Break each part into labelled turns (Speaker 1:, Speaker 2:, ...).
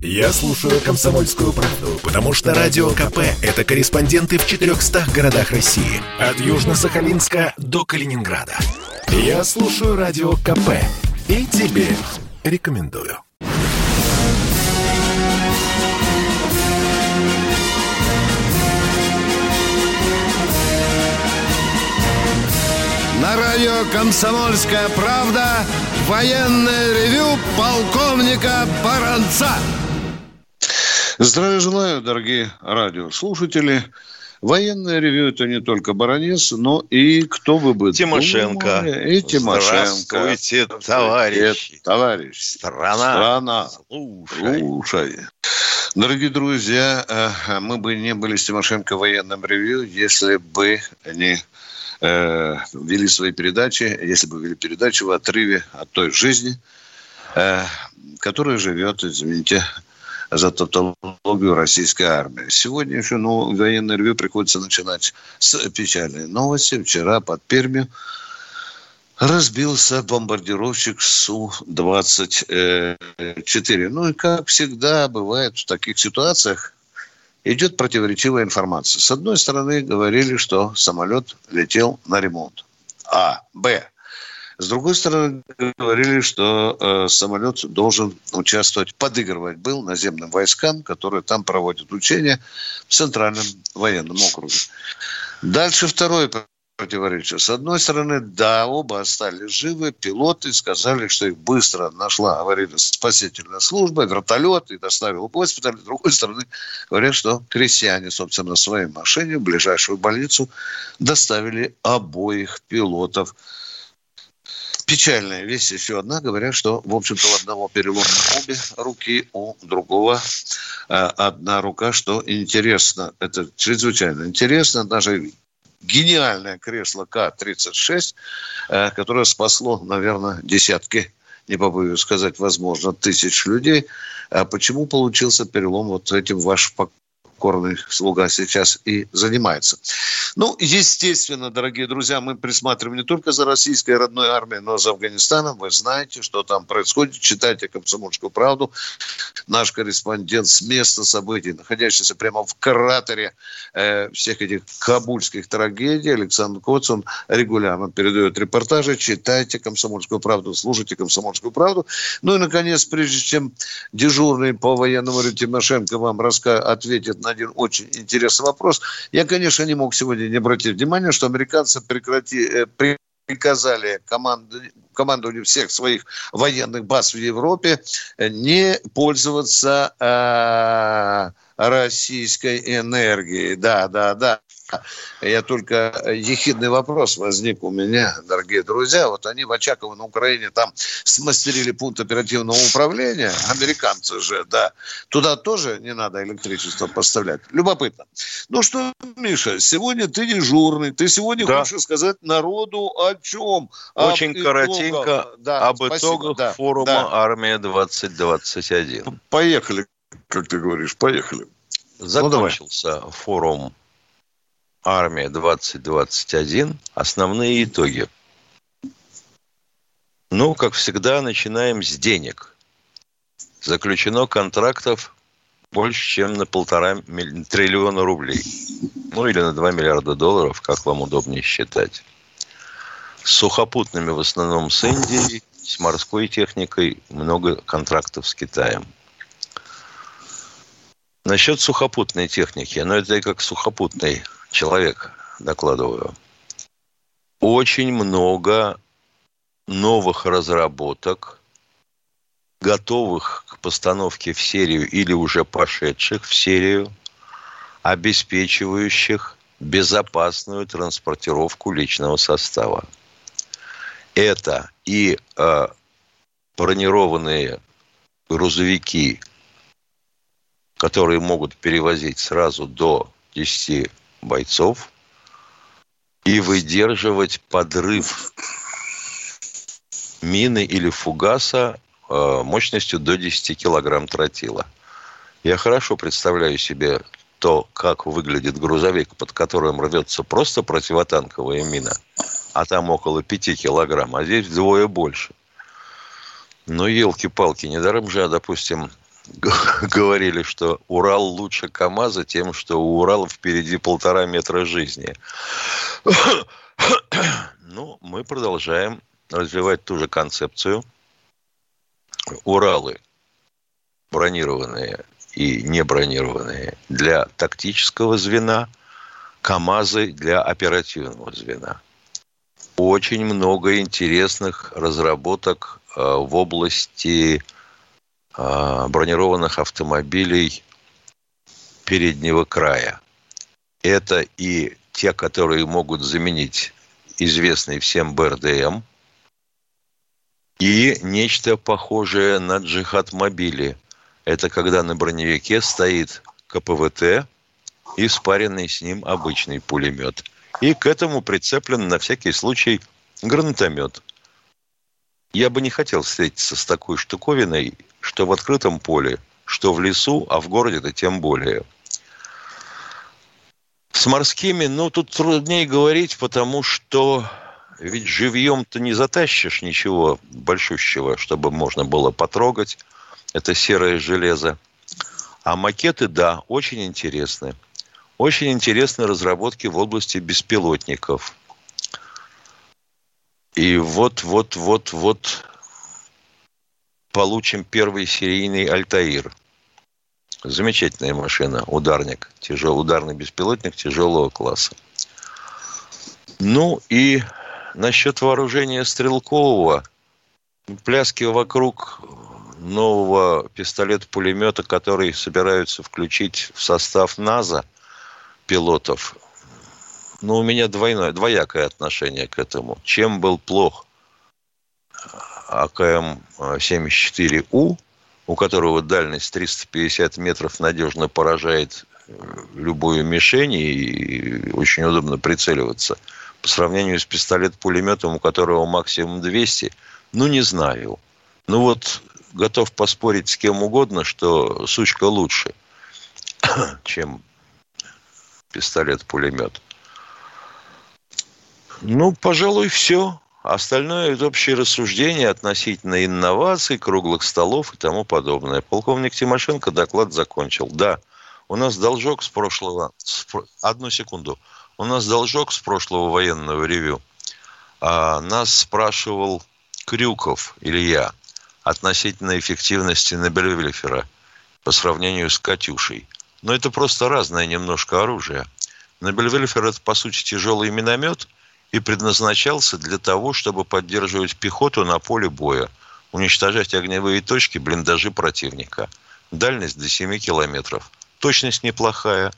Speaker 1: Я слушаю «Комсомольскую правду», потому что «Радио КП» — это корреспонденты в 400 городах России. От Южно-Сахалинска до Калининграда. Я слушаю «Радио КП» и тебе рекомендую.
Speaker 2: На радио «Комсомольская правда» военное ревю полковника Баранца.
Speaker 3: Здравия желаю, дорогие радиослушатели. Военное ревю – это не только Баранец, но и кто бы бы
Speaker 4: Тимошенко.
Speaker 3: Думали, и Тимошенко.
Speaker 4: Здравствуйте, товарищи.
Speaker 3: Товарищ.
Speaker 4: Страна.
Speaker 3: Страна.
Speaker 4: Слушай.
Speaker 3: Слушай. Дорогие друзья, э, мы бы не были с Тимошенко в военном ревью, если бы не э, вели свои передачи, если бы вели передачи в отрыве от той жизни, э, которая живет, извините, за тавтологию российской армии. Сегодня еще ну, военное ревю приходится начинать с печальной новости. Вчера под Пермью разбился бомбардировщик Су-24. Ну и как всегда бывает в таких ситуациях, идет противоречивая информация. С одной стороны, говорили, что самолет летел на ремонт. А. Б. С другой стороны, говорили, что э, самолет должен участвовать, подыгрывать был наземным войскам, которые там проводят учения в Центральном военном округе. Дальше второе противоречие. С одной стороны, да, оба остались живы. Пилоты сказали, что их быстро нашла аварийно-спасительная служба, вертолет и доставил в госпиталь. С другой стороны, говорят, что крестьяне, собственно, на своей машине в ближайшую больницу доставили обоих пилотов Печальная вещь еще одна. Говорят, что, в общем-то, у одного перелом обе руки, у другого э, одна рука, что интересно. Это чрезвычайно интересно. Даже гениальное кресло К-36, э, которое спасло, наверное, десятки, не побоюсь сказать, возможно, тысяч людей. А почему получился перелом вот этим ваш покорный слуга сейчас и занимается. Ну, естественно, дорогие друзья, мы присматриваем не только за российской родной армией, но и за Афганистаном. Вы знаете, что там происходит. Читайте «Комсомольскую правду». Наш корреспондент с места событий, находящийся прямо в кратере э, всех этих кабульских трагедий, Александр Коц, он регулярно передает репортажи. Читайте «Комсомольскую правду», слушайте «Комсомольскую правду». Ну и, наконец, прежде чем дежурный по военному Тимошенко вам раска... ответит на один очень интересный вопрос. Я, конечно, не мог сегодня не обратить внимания, что американцы прекрати, э, приказали команду, командованию всех своих военных баз в Европе не пользоваться э, российской энергией. Да, да, да. Я только ехидный вопрос возник у меня, дорогие друзья. Вот они в Очаково на Украине там смастерили пункт оперативного управления. Американцы же, да. Туда тоже не надо электричество поставлять. Любопытно. Ну что, Миша, сегодня ты дежурный. Ты сегодня да. хочешь сказать народу о чем?
Speaker 4: Очень об коротенько итогах. да, об спасибо. итогах да, форума да. «Армия-2021».
Speaker 3: Поехали, как ты говоришь, поехали.
Speaker 4: Закончился ну, форум армия 2021. Основные итоги. Ну, как всегда, начинаем с денег. Заключено контрактов больше, чем на полтора триллиона рублей. Ну, или на 2 миллиарда долларов, как вам удобнее считать. С сухопутными в основном с Индией, с морской техникой много контрактов с Китаем. Насчет сухопутной техники, ну это как сухопутный человек, докладываю. Очень много новых разработок, готовых к постановке в серию или уже пошедших в серию, обеспечивающих безопасную транспортировку личного состава. Это и э, бронированные грузовики, которые могут перевозить сразу до 10 бойцов и выдерживать подрыв мины или фугаса э, мощностью до 10 килограмм тротила. Я хорошо представляю себе то, как выглядит грузовик, под которым рвется просто противотанковая мина, а там около 5 килограмм, а здесь вдвое больше. Но елки-палки, недаром же, допустим, говорили, что Урал лучше КАМАЗа тем, что у Урала впереди полтора метра жизни. Ну, мы продолжаем развивать ту же концепцию. Уралы бронированные и не бронированные для тактического звена, КАМАЗы для оперативного звена. Очень много интересных разработок э, в области бронированных автомобилей переднего края. Это и те, которые могут заменить известный всем БРДМ, и нечто похожее на джихад-мобили. Это когда на броневике стоит КПВТ и спаренный с ним обычный пулемет. И к этому прицеплен на всякий случай гранатомет. Я бы не хотел встретиться с такой штуковиной, что в открытом поле, что в лесу, а в городе-то тем более – с морскими, ну, тут труднее говорить, потому что ведь живьем-то не затащишь ничего большущего, чтобы можно было потрогать. Это серое железо. А макеты, да, очень интересны. Очень интересны разработки в области беспилотников. И вот-вот-вот-вот получим первый серийный «Альтаир». Замечательная машина, ударник, тяжелый ударный беспилотник тяжелого класса. Ну и насчет вооружения стрелкового, пляски вокруг нового пистолета-пулемета, который собираются включить в состав НАЗа пилотов. Ну, у меня двойное, двоякое отношение к этому. Чем был плох АКМ-74У, у которого дальность 350 метров надежно поражает э, любую мишень и очень удобно прицеливаться. По сравнению с пистолет-пулеметом, у которого максимум 200, ну, не знаю. Ну вот, готов поспорить с кем угодно, что сучка лучше, чем пистолет-пулемет. Ну, пожалуй, все. Остальное – это общее рассуждение относительно инноваций, круглых столов и тому подобное. Полковник Тимошенко доклад закончил. Да, у нас должок с прошлого... Одну секунду. У нас должок с прошлого военного ревю. А, нас спрашивал Крюков Илья относительно эффективности Нобелевельфера по сравнению с «Катюшей». Но это просто разное немножко оружие. Нобелевельфер – это, по сути, тяжелый миномет – и предназначался для того, чтобы поддерживать пехоту на поле боя, уничтожать огневые точки, блиндажи противника. Дальность до 7 километров. Точность неплохая.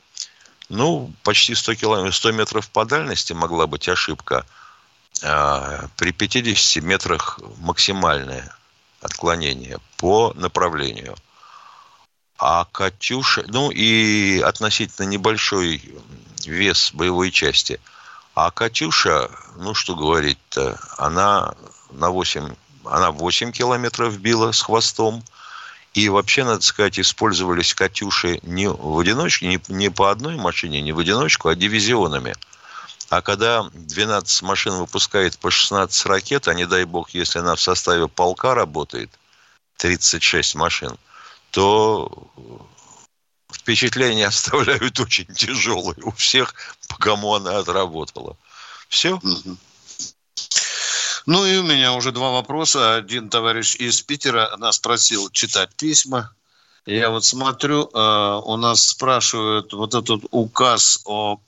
Speaker 4: Ну, почти 100, километров, 100 метров по дальности могла быть ошибка. А при 50 метрах максимальное отклонение по направлению. А «Катюша», ну и относительно небольшой вес боевой части – а Катюша, ну что говорить-то, она на 8, она 8 километров била с хвостом. И вообще, надо сказать, использовались «Катюши» не в одиночку, не, не по одной машине, не в одиночку, а дивизионами. А когда 12 машин выпускает по 16 ракет, а не дай бог, если она в составе полка работает, 36 машин, то впечатления оставляют очень тяжелые у всех, по кому она отработала. Все?
Speaker 3: Ну и у меня уже два вопроса. Один товарищ из Питера нас просил читать письма. Я вот смотрю, э, у нас спрашивают вот этот указ о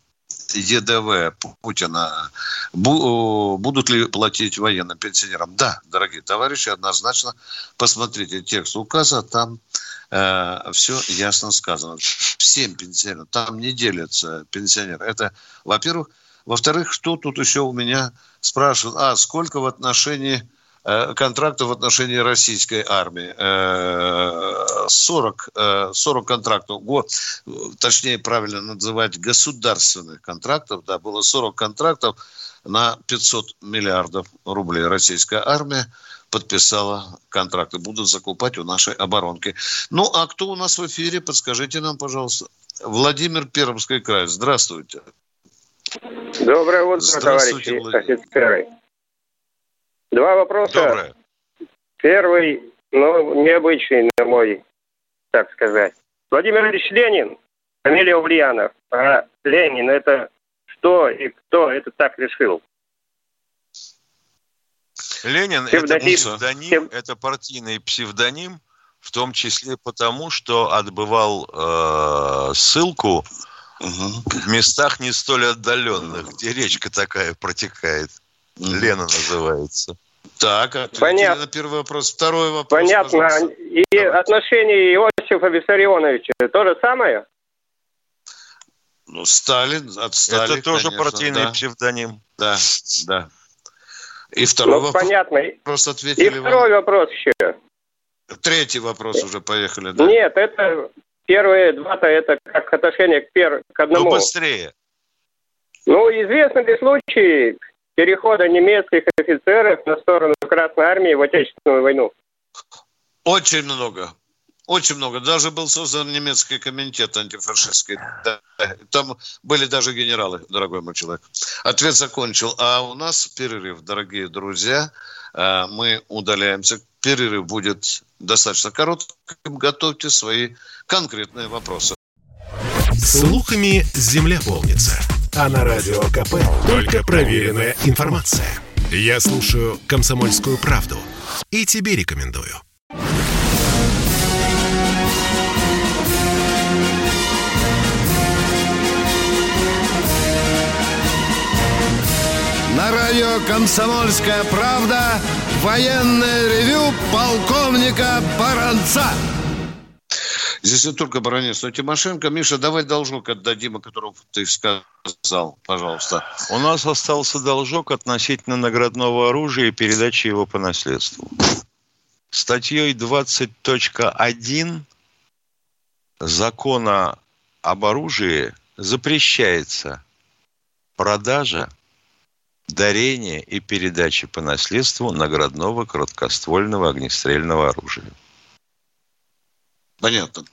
Speaker 3: ЕДВ Путина. Будут ли платить военным пенсионерам? Да, дорогие товарищи, однозначно посмотрите текст указа. Там э, все ясно сказано. Всем пенсионерам. Там не делятся пенсионеры. Это, во-первых. Во-вторых, что тут еще у меня спрашивают? А, сколько в отношении э, контрактов в отношении российской армии. 40, э, 40 э, контрактов, точнее правильно называть государственных контрактов, да, было 40 контрактов на 500 миллиардов рублей российская армия подписала контракты, будут закупать у нашей оборонки. Ну, а кто у нас в эфире, подскажите нам, пожалуйста. Владимир Пермский край, здравствуйте.
Speaker 5: Доброе утро, товарищи Владимир. офицеры. Два вопроса. Доброе. Первый, ну, необычный, на мой так сказать. Владимир Ильич Ленин, фамилия Ульянов, а Ленин это что и кто это так решил?
Speaker 4: Ленин псевдоним. это псевдоним, это партийный псевдоним, в том числе потому, что отбывал э, ссылку угу. в местах не столь отдаленных, где речка такая протекает. Угу. Лена называется.
Speaker 3: Так, Понятно. на первый вопрос. Второй вопрос.
Speaker 5: Понятно. Пожалуйста. И Давайте. отношение Иосифа Виссарионовича то же самое?
Speaker 3: Ну, Сталин, от Сталина,
Speaker 4: Это тоже конечно, партийный да. псевдоним.
Speaker 3: Да, да. И второй ну, вопрос.
Speaker 5: Понятно.
Speaker 3: Вопрос ответили
Speaker 5: И второй вам. вопрос еще.
Speaker 3: Третий вопрос уже поехали, да?
Speaker 5: Нет, это первые два-то это как отношение к, пер... к одному.
Speaker 4: Ну, быстрее.
Speaker 5: Ну, известны ли случаи перехода немецких офицеров на сторону Красной Армии в Отечественную войну?
Speaker 3: Очень много. Очень много. Даже был создан немецкий комитет антифашистский. Да. Там были даже генералы, дорогой мой человек. Ответ закончил. А у нас перерыв, дорогие друзья. Э, мы удаляемся. Перерыв будет достаточно коротким. Готовьте свои конкретные вопросы.
Speaker 1: Слухами земля полнится. А на радио КП только проверенная информация. Я слушаю «Комсомольскую правду» и тебе рекомендую.
Speaker 2: Радио «Комсомольская правда» военное ревю полковника Баранца.
Speaker 3: Здесь не только Баранец, но Тимошенко. Миша, давай должок отдадим, о котором ты сказал, пожалуйста.
Speaker 4: У нас остался должок относительно наградного оружия и передачи его по наследству. Статьей 20.1 закона об оружии запрещается продажа, дарение и передача по наследству наградного короткоствольного огнестрельного оружия.
Speaker 3: Понятно.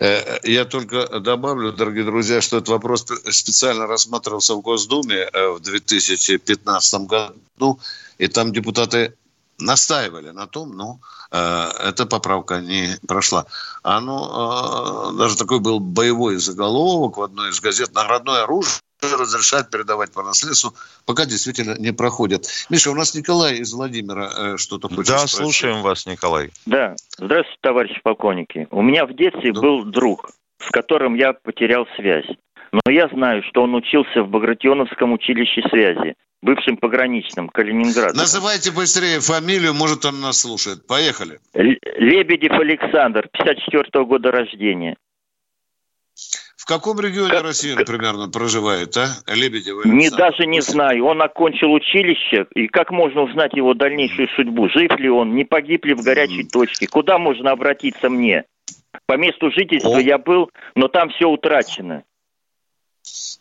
Speaker 3: Э, я только добавлю, дорогие друзья, что этот вопрос специально рассматривался в Госдуме э, в 2015 году, и там депутаты настаивали на том, но э, эта поправка не прошла. Оно, даже такой был боевой заголовок в одной из газет «Наградное оружие разрешать передавать по наследству, пока действительно не проходят. Миша, у нас Николай из Владимира э, что-то хочет
Speaker 4: Да, спросить. слушаем вас, Николай.
Speaker 6: Да, здравствуйте, товарищи полковники. У меня в детстве да. был друг, с которым я потерял связь. Но я знаю, что он учился в Багратионовском училище связи, бывшем пограничном Калининграде.
Speaker 3: Называйте быстрее фамилию, может, он нас слушает. Поехали.
Speaker 6: Лебедев Александр, 54 -го года рождения
Speaker 3: каком регионе как, России он примерно проживает, а? Лебедев
Speaker 6: Не, даже не знаю. Он окончил училище, и как можно узнать его дальнейшую судьбу? Жив ли он, не погиб ли в горячей mm. точке? Куда можно обратиться мне? По месту жительства О. я был, но там все утрачено.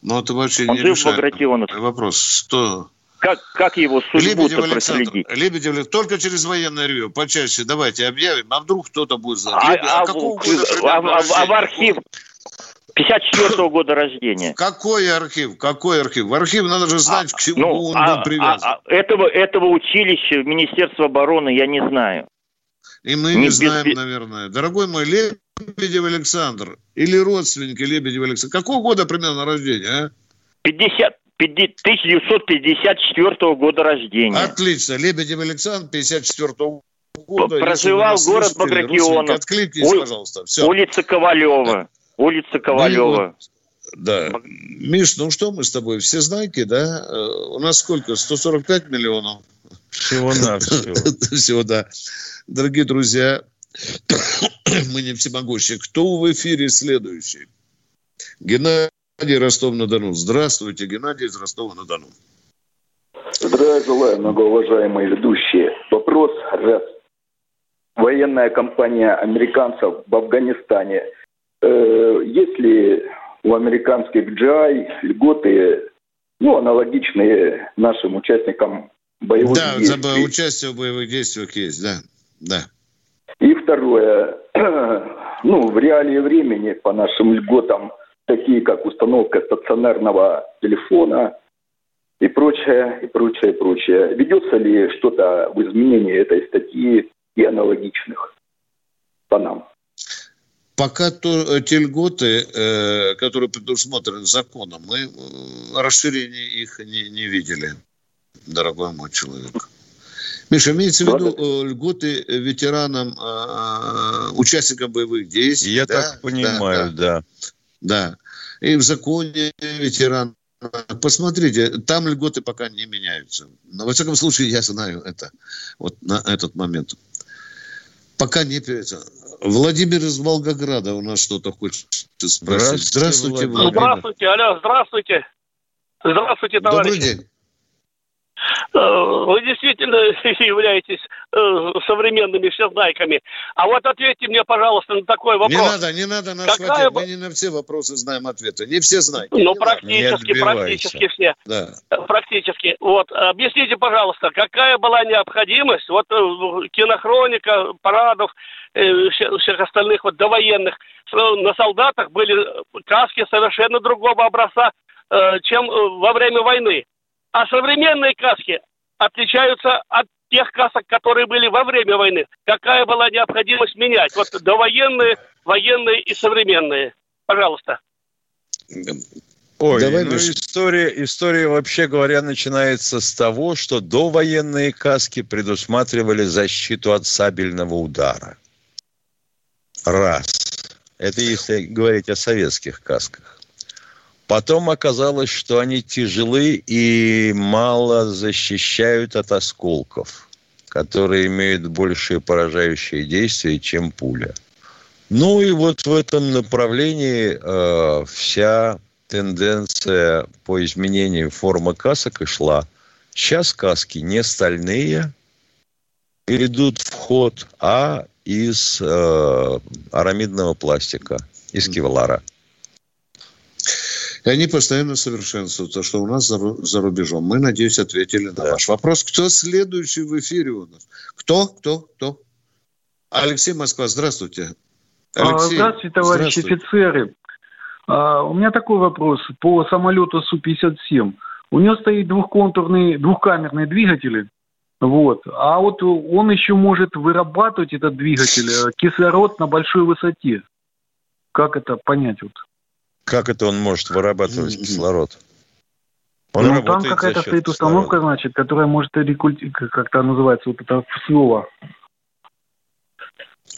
Speaker 3: Ну, это вообще он не жив решает вопрос. Что...
Speaker 6: Как, как его судьбу
Speaker 3: проследить? Лебедев, только через военное ревю, почаще давайте объявим, а вдруг кто-то будет знать. А, Лебедев, а, а, какого года
Speaker 6: а, а, а в архив, 54 года рождения.
Speaker 3: Какой архив? Какой архив? В архив надо же знать, к чему ну, он а, был привязан. А,
Speaker 6: а, этого, этого училища Министерства обороны я не знаю.
Speaker 3: И мы не, не знаем, без... наверное. Дорогой мой, Лебедев Александр или родственники Лебедева Александра. Какого года примерно рождения, а?
Speaker 6: 50, 1954 года рождения.
Speaker 3: Отлично. Лебедев Александр, 54 года.
Speaker 6: Проживал город Багратионов.
Speaker 3: Откликнитесь, пожалуйста.
Speaker 6: Все. Улица Ковалева улица Ковалева.
Speaker 3: Ну, да. Миш, ну что мы с тобой, все знаки, да? Э, у нас сколько? 145 миллионов?
Speaker 4: Всего-навсего.
Speaker 3: Всего, да. Дорогие друзья, мы не всемогущие. Кто в эфире следующий? Геннадий Ростов-на-Дону. Здравствуйте, Геннадий из Ростова-на-Дону.
Speaker 7: Здравия желаю, многоуважаемые ведущие. Вопрос раз. Военная компания американцев в Афганистане – Э, есть ли у американских GI льготы, ну, аналогичные нашим участникам боевых
Speaker 3: да, действий? Да, участие в боевых действиях есть, да, да.
Speaker 7: И второе, ну, в реалии времени по нашим льготам, такие как установка стационарного телефона и прочее, и прочее, и прочее. Ведется ли что-то в изменении этой статьи и аналогичных по нам?
Speaker 3: Пока то, те льготы, э, которые предусмотрены законом, мы э, расширения их не, не видели, дорогой мой человек. Миша, имеется в виду э, льготы ветеранам, э, э, участникам боевых действий?
Speaker 4: Я
Speaker 3: да?
Speaker 4: так понимаю, да.
Speaker 3: Да. И в законе ветеран Посмотрите, там льготы пока не меняются. Но, во всяком случае, я знаю это вот на этот момент. Пока не перейдется. Владимир из Волгограда у нас что-то хочет спросить.
Speaker 4: Здравствуйте,
Speaker 3: Здравствуйте,
Speaker 4: Владимир.
Speaker 8: Здравствуйте, алло, здравствуйте. Здравствуйте,
Speaker 3: Добрый
Speaker 8: товарищи.
Speaker 3: день.
Speaker 8: Э, Вы действительно являетесь э, современными всезнайками. А вот ответьте мне, пожалуйста, на такой вопрос.
Speaker 3: Не надо, не надо нас
Speaker 8: Какая
Speaker 3: Мы не на все вопросы знаем ответы. Не все знаете.
Speaker 8: Ну,
Speaker 3: Не
Speaker 8: практически, практически все.
Speaker 3: Да.
Speaker 8: Э, Практически. Вот, объясните, пожалуйста, какая была необходимость, вот кинохроника, парадов, все- всех остальных вот довоенных, на солдатах были каски совершенно другого образца, чем во время войны. А современные каски отличаются от тех касок, которые были во время войны. Какая была необходимость менять? Вот довоенные, военные и современные. Пожалуйста.
Speaker 4: Ой,
Speaker 3: Давай,
Speaker 4: ну
Speaker 3: Миша.
Speaker 4: история, история, вообще говоря, начинается с того, что довоенные каски предусматривали защиту от сабельного удара. Раз. Это если говорить о советских касках. Потом оказалось, что они тяжелы и мало защищают от осколков, которые имеют большее поражающее действие, чем пуля. Ну и вот в этом направлении э, вся тенденция по изменению формы касок и шла. Сейчас каски не стальные идут в ход, а из э, арамидного пластика, из кевлара.
Speaker 3: И они постоянно совершенствуются, что у нас за, за рубежом. Мы, надеюсь, ответили на ваш вопрос. Кто следующий в эфире у нас? Кто? Кто? Кто? Алексей Москва, здравствуйте.
Speaker 9: А,
Speaker 3: Алексей,
Speaker 9: Здравствуйте, товарищи
Speaker 3: здравствуйте.
Speaker 9: офицеры. А, У меня такой вопрос по самолету Су-57. У него стоит двухконтурный, двухкамерный двигатель. Вот. А вот он еще может вырабатывать, этот двигатель, э, кислород на большой высоте. Как это понять? Вот?
Speaker 4: Как это он может вырабатывать кислород? Он
Speaker 9: ну, там какая-то стоит установка, значит, которая может рекульти... как-то называется вот это слово.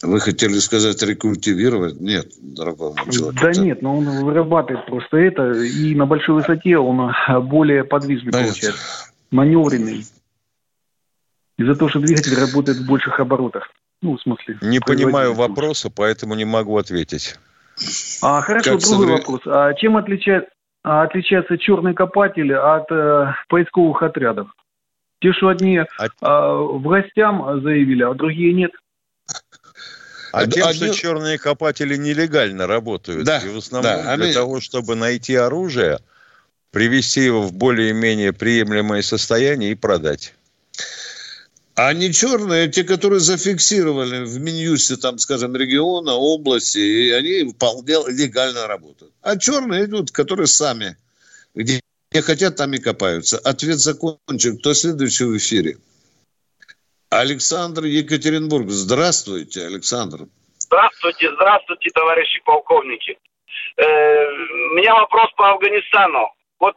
Speaker 3: Вы хотели сказать рекультивировать? Нет, дорогой мой человек.
Speaker 9: Да
Speaker 3: это-
Speaker 9: нет, но он вырабатывает просто это, и на большой высоте он э, более подвижный
Speaker 3: Понятно.
Speaker 9: получается, маневренный. Из-за того, что двигатель работает в больших оборотах. Ну, в смысле.
Speaker 4: Не понимаю вопроса, поэтому не могу ответить.
Speaker 9: А, хорошо,
Speaker 3: Как
Speaker 9: другой
Speaker 3: совре-
Speaker 9: вопрос. А чем отличает, а, отличается черный копатель от э, поисковых отрядов? Те, что одни
Speaker 4: А-
Speaker 9: а, в гостям заявили, а другие нет.
Speaker 4: А
Speaker 3: А
Speaker 4: тем,
Speaker 3: они-
Speaker 4: что черные копатели нелегально работают.
Speaker 3: Да,
Speaker 4: и в основном
Speaker 3: да,
Speaker 4: для
Speaker 3: они-
Speaker 4: того, чтобы найти оружие, привести его в более-менее приемлемое состояние и продать.
Speaker 3: А не черные, те, которые зафиксировали в Минюсте, там, скажем, региона, области, и они вполне легально работают. А черные идут, которые сами, где хотят, там и копаются. Ответ закончен. Кто следующий в эфире? Александр Екатеринбург. Здравствуйте, Александр.
Speaker 10: Здравствуйте, здравствуйте, товарищи полковники. Э, у меня вопрос по Афганистану. Вот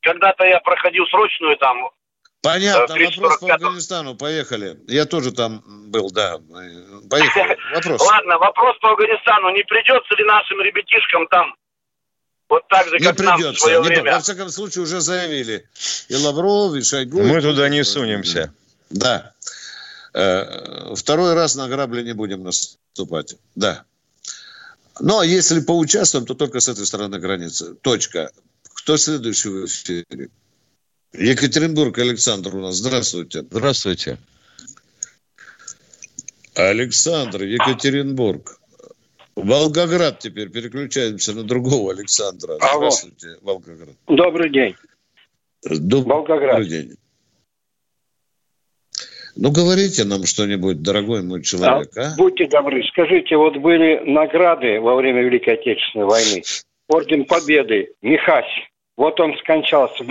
Speaker 10: когда-то я проходил срочную там.
Speaker 3: Понятно, вопрос по
Speaker 10: 345.
Speaker 3: Афганистану. Поехали. Я тоже там был, да. Поехали. Вопрос.
Speaker 10: Ладно, вопрос по Афганистану. Не придется ли нашим ребятишкам там вот так же,
Speaker 3: Не
Speaker 10: как нам в
Speaker 3: придется.
Speaker 10: свое
Speaker 3: Не-
Speaker 10: время?
Speaker 3: во всяком случае, уже заявили. И Лавров, и Шойгу.
Speaker 4: Мы
Speaker 3: и
Speaker 4: туда не сунемся.
Speaker 3: Да. Э, Второй раз на грабли не будем наступать. Да. Но если поучаствуем, то только с этой стороны границы. Точка. Кто следующий в эфире? Екатеринбург Александр у нас. Здравствуйте.
Speaker 4: Здравствуйте.
Speaker 3: Александр, Екатеринбург. Волгоград теперь. Переключаемся на другого Александра.
Speaker 5: Алло.
Speaker 3: Здравствуйте, Волгоград.
Speaker 5: Добрый день.
Speaker 3: Добрый
Speaker 5: Волгоград.
Speaker 3: день. Ну, говорите нам что-нибудь, дорогой мой человек, а?
Speaker 5: Будьте добры, скажите, вот были награды во время Великой Отечественной войны. Орден Победы, Михась. Вот он скончался.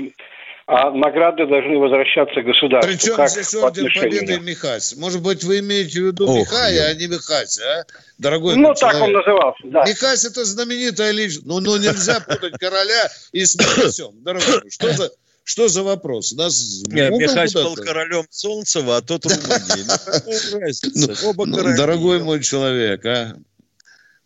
Speaker 11: А награды должны возвращаться государству.
Speaker 3: Причем
Speaker 11: как
Speaker 3: здесь
Speaker 11: по
Speaker 3: орден? Победы Михась? Может быть, вы имеете в виду
Speaker 4: Ох,
Speaker 3: Михая,
Speaker 4: я-
Speaker 3: а не Михась, а? Дорогой
Speaker 11: Ну, так он
Speaker 3: человек.
Speaker 11: назывался, да.
Speaker 3: Михась это знаменитая личность. Ну, ну нельзя путать короля и с Михасем. Дорогой что за, что за вопрос? Нас
Speaker 4: Нет, Михась был королем Солнцева, а тот Румынии. Ну,
Speaker 3: Ну,
Speaker 4: короли.
Speaker 3: дорогой мой человек, а?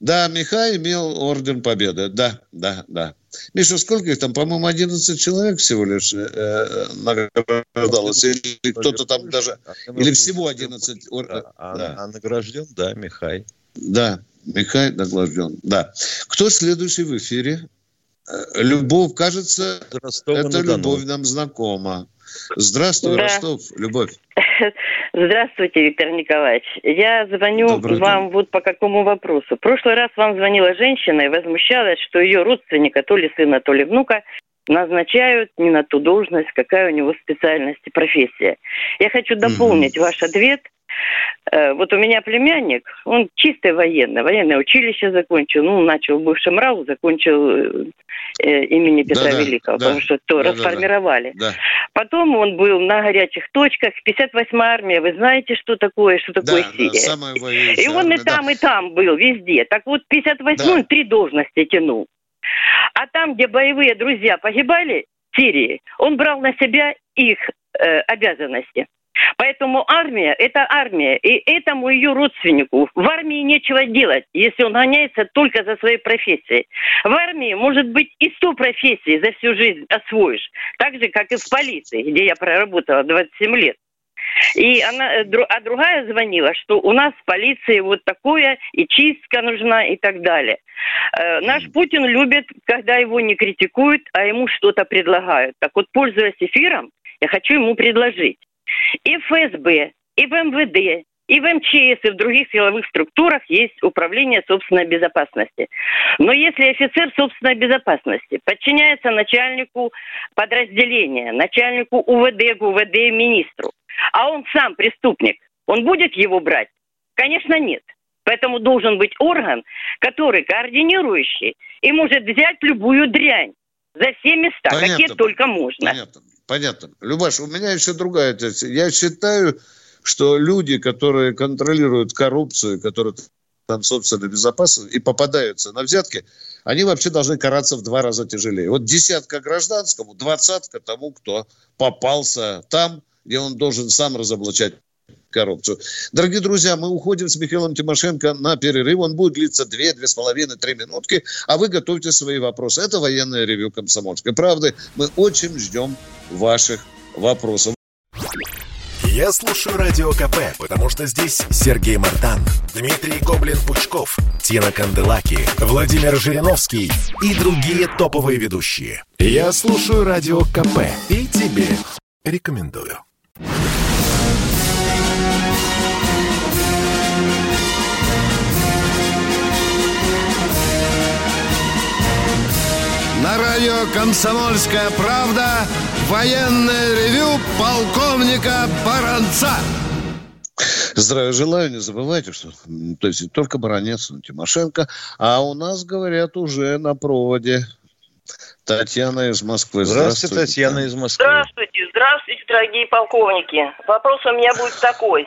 Speaker 3: Да, Михай имел орден победы. Да, да, да. Миша, сколько их там? По-моему, 11 человек всего лишь э, награждалось. Или кто-то там даже... Или всего 11. ор-
Speaker 4: Да, а,
Speaker 3: да.
Speaker 4: а награжден, да, Михай.
Speaker 3: Да, Михай награжден. Да. Кто следующий в эфире? Э, Любовь, кажется, это Любовь нам знакома. Здравствуй,
Speaker 12: Да.
Speaker 3: Ростов, Любовь.
Speaker 12: Здравствуйте, Виктор Николаевич. Я звоню
Speaker 3: Добрый
Speaker 12: вам вот по какому вопросу. В прошлый раз вам звонила женщина и возмущалась, что ее родственника, то ли сына, то ли внука, назначают не на ту должность, какая у него специальность и профессия. Я хочу дополнить ваш ответ. Э, Вот у меня племянник, он чистый военный, военное училище закончил, ну, начал в бывшем РАУ, закончил э, имени Петра
Speaker 3: Да-да,
Speaker 12: Великого,
Speaker 3: да.
Speaker 12: потому что то
Speaker 3: Да-да-да.
Speaker 12: расформировали.
Speaker 3: Да.
Speaker 12: Потом он был на горячих точках. 58-я армия, вы знаете, что такое, что такое
Speaker 3: Да, да,
Speaker 12: Сирия?
Speaker 3: самая воюющая
Speaker 12: и он и
Speaker 3: армия, да.
Speaker 12: там, и там был, везде. Так вот, 58-й
Speaker 3: Да.
Speaker 12: он три должности тянул. А там, где боевые друзья погибали, в Сирии, он брал на себя их э, обязанности. Поэтому армия – это армия, и этому ее родственнику в армии нечего делать, если он гоняется только за своей профессией. В армии может быть и 100 профессий за всю жизнь освоишь, так же, как и в полиции, где я проработала 27 лет. И она, э, а другая звонила, что у нас в полиции вот такое, и чистка нужна, и так далее. Э, Наш Путин любит, когда его не критикуют, а ему что-то предлагают. Так вот, пользуясь эфиром, я хочу ему предложить. И в ФСБ, и в МВД, и в МЧС, и в других силовых структурах есть управление собственной безопасности. Но если офицер собственной безопасности подчиняется начальнику подразделения, начальнику УВД, ГУВД, министру, а он сам преступник, он будет его брать? Конечно, нет. Поэтому должен быть орган, который координирующий и может взять любую дрянь за все места,
Speaker 3: Понятно.
Speaker 12: какие только можно.
Speaker 3: Понятно, понятно. Любаш, у меня еще другая теза. Я считаю, что люди, которые контролируют коррупцию, которые там, собственно, безопасность и попадаются на взятки, они вообще должны караться в два раза тяжелее. Вот десятка гражданскому, двадцатка тому, кто попался там, где он должен сам разоблачать коррупцию. Дорогие друзья, мы уходим с Михаилом Тимошенко на перерыв. Он будет длиться 2, 2,5, 3 минутки, а вы готовьте свои вопросы. Это военное ревю «Комсомольской правды». Мы очень ждем ваших вопросов.
Speaker 1: Я слушаю Радио КП, потому что здесь Сергей Мартан, Дмитрий Гоблин-Пучков, Тина Канделаки, Владимир Жириновский и другие топовые ведущие. Я слушаю Радио КП и тебе рекомендую.
Speaker 2: На радио «Комсомольская правда» военное ревю полковника Баранца.
Speaker 3: Здравия желаю, не забывайте, что то есть не только Баранец, но и Тимошенко, а у нас, говорят, уже на проводе Татьяна из Москвы.
Speaker 4: Здравствуйте, Татьяна из Москвы.
Speaker 12: Здравствуйте, здравствуйте, дорогие полковники. Вопрос у меня будет такой.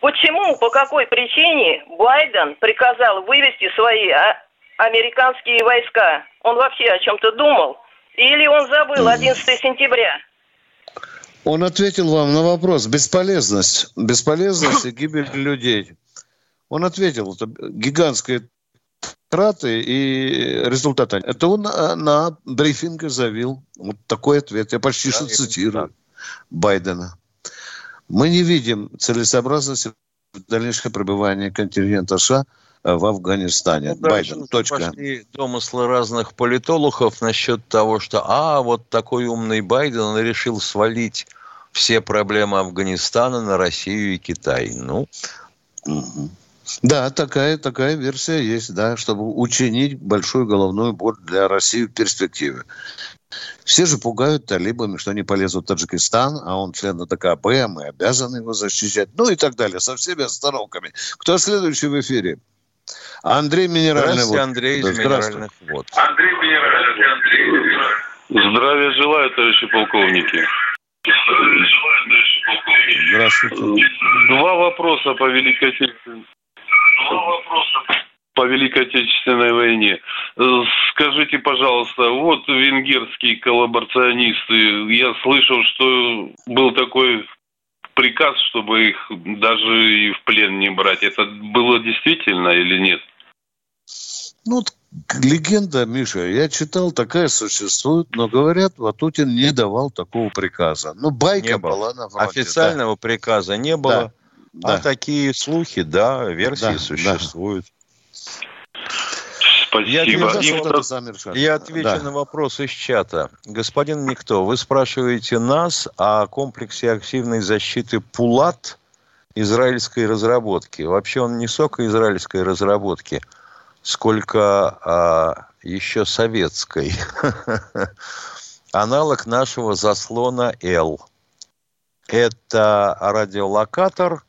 Speaker 12: Почему, по какой причине Байден приказал вывести свои а, американские войска? Он вообще о чем-то думал? Или он забыл 11 сентября?
Speaker 3: Он ответил вам на вопрос. Бесполезность. Бесполезность и гибель людей. Он ответил. Это гигантские траты и результаты. Это он на, на брифинге заявил. Вот такой ответ. Я почти
Speaker 4: Да,
Speaker 3: что цитирую Байдена. Мы не видим целесообразности в дальнейшее пребывание контингента США в Афганистане.
Speaker 4: Ну,
Speaker 3: Байден.
Speaker 4: дальше
Speaker 3: Точка.
Speaker 4: Пошли домыслы разных политологов насчет того, что а, вот такой умный Байден, он решил свалить все проблемы Афганистана на Россию и Китай. Ну,
Speaker 3: Мгм. Да, такая, такая версия есть, да, чтобы учинить большую головную боль для России в перспективе. Все же пугают талибами, что они полезут в Таджикистан, а он член АТКБ, а мы обязаны его защищать, ну и так далее, со всеми остановками. Кто следующий в эфире? Андрей Минеральный
Speaker 4: здравствуйте. Андрей из. Минеральных вод.
Speaker 13: Здравия желаю, товарищи полковники.
Speaker 3: Здравствуйте.
Speaker 13: Два вопроса по Великой Отечественной. Два вопроса по Великой Отечественной войне. Скажите, пожалуйста, вот венгерские коллаборационисты, я слышал, что был такой приказ, чтобы их даже и в плен не брать. Это было действительно или нет?
Speaker 3: Ну, легенда, Миша, я читал, такая существует, но говорят, Ватутин не давал такого приказа. Ну, байка
Speaker 4: Не было.
Speaker 3: была на фронте.
Speaker 4: Официального приказа не было.
Speaker 3: Да,
Speaker 4: А
Speaker 3: да.
Speaker 4: такие слухи, да, версии
Speaker 3: Да, да.
Speaker 13: Спасибо.
Speaker 4: Я,
Speaker 3: вот это
Speaker 4: я отвечу
Speaker 3: Да.
Speaker 4: на вопрос из чата. Господин Никто, вы спрашиваете нас о комплексе активной защиты «Пулат» израильской разработки. Вообще он не сока израильской разработки, сколько а, еще советской. Аналог нашего заслона «Л». Это радиолокатор,